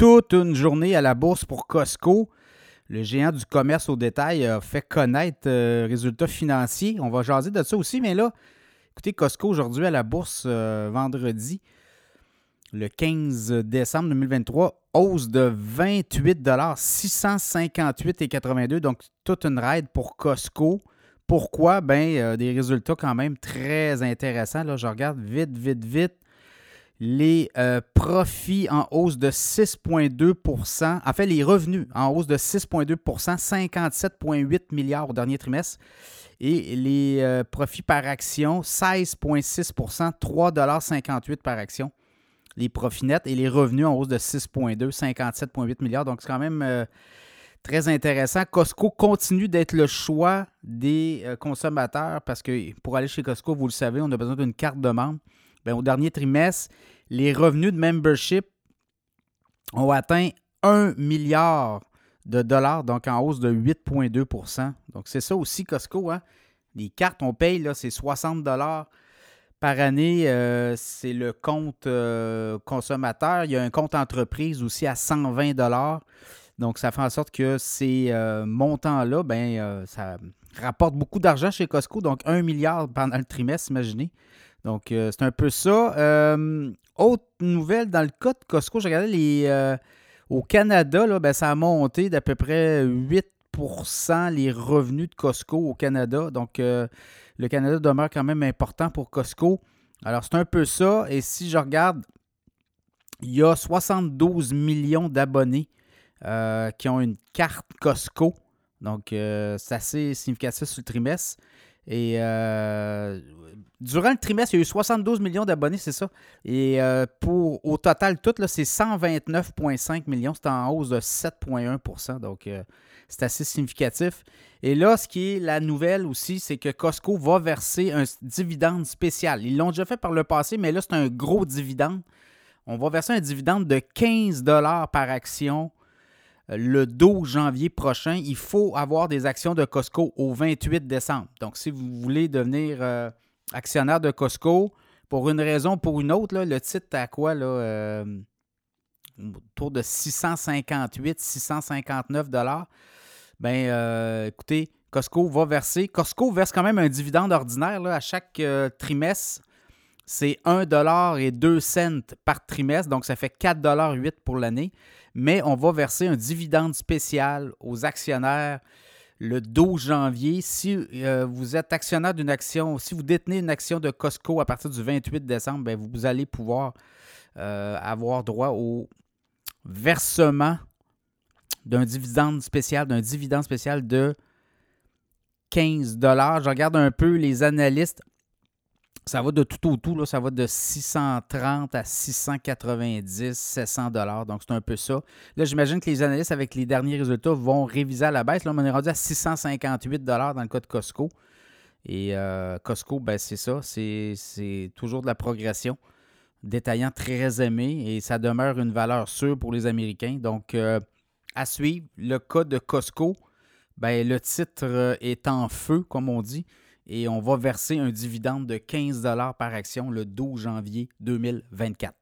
toute une journée à la bourse pour Costco. Le géant du commerce au détail a fait connaître euh, résultats financiers. On va jaser de ça aussi, mais là, écoutez, Costco aujourd'hui à la bourse euh, vendredi, le 15 décembre 2023, hausse de 28 658,82 donc toute une raide pour Costco. Pourquoi? Ben, euh, des résultats quand même très intéressants. Là, je regarde vite, vite, vite les euh, profits en hausse de 6,2% En fait, les revenus en hausse de 6,2% 57,8 milliards au dernier trimestre. Et les euh, profits par action, 16,6% 3,58% par action. Les profits nets et les revenus en hausse de 6,2 57,8 milliards. Donc, c'est quand même euh, très intéressant. Costco continue d'être le choix des consommateurs parce que pour aller chez Costco, vous le savez, on a besoin d'une carte de membre. Ben, au dernier trimestre, les revenus de membership ont atteint 1 milliard de dollars, donc en hausse de 8,2% Donc, c'est ça aussi, Costco. Hein? Les cartes, on paye, là, c'est 60 dollars par année. Euh, c'est le compte euh, consommateur. Il y a un compte entreprise aussi à 120 dollars. Donc, ça fait en sorte que ces euh, montants-là, ben, ça rapporte beaucoup d'argent chez Costco. Donc, 1 milliard pendant le trimestre, imaginez. Donc, euh, c'est un peu ça. Euh, autre nouvelle, dans le cas de Costco, je regardais les, euh, au Canada, là, ben, ça a monté d'à peu près 8% les revenus de Costco au Canada. Donc, le Canada demeure quand même important pour Costco. Alors, c'est un peu ça. Et si je regarde, il y a 72 millions d'abonnés qui ont une carte Costco. Donc, c'est assez significatif sur le trimestre. Et durant le trimestre, il y a eu 72 millions d'abonnés, c'est ça. Et euh, pour au total, tout, c'est 129,5 millions. C'est en hausse de 7,1% Donc, euh, c'est assez significatif. Et là, ce qui est la nouvelle aussi, c'est que Costco va verser un dividende spécial. Ils l'ont déjà fait par le passé, mais là, c'est un gros dividende. On va verser un dividende de 15 par action euh, le 12 janvier prochain. Il faut avoir des actions de Costco au 28 décembre. Donc, si vous voulez devenir actionnaire de Costco. Pour une raison ou pour une autre, le titre à quoi? Euh, autour de 658, 659 dollars. Ben, euh, écoutez, Costco va verser. Costco verse quand même un dividende ordinaire à chaque euh, trimestre. C'est 1 et 2 cents par trimestre, donc ça fait 4,8 pour l'année. Mais on va verser un dividende spécial aux actionnaires le 12 janvier. Si euh, vous êtes actionnaire d'une action, si vous détenez une action de Costco à partir du 28 décembre, ben, vous allez pouvoir euh, avoir droit au versement d'un dividende spécial, d'un dividende spécial de 15 Je regarde un peu les analystes. Ça va de tout au tout, là, ça va de 630 à 690, 700 dollars. Donc, c'est un peu ça. Là, j'imagine que les analystes, avec les derniers résultats, vont réviser à la baisse. Là, on est rendu à 658 dollars dans le cas de Costco. Et euh, Costco, ben, c'est ça. C'est toujours de la progression. Détaillant très aimé et ça demeure une valeur sûre pour les Américains. Donc, euh, à suivre, le cas de Costco, ben, le titre euh, est en feu, comme on dit et on va verser un dividende de 15 par action le 12 janvier 2024.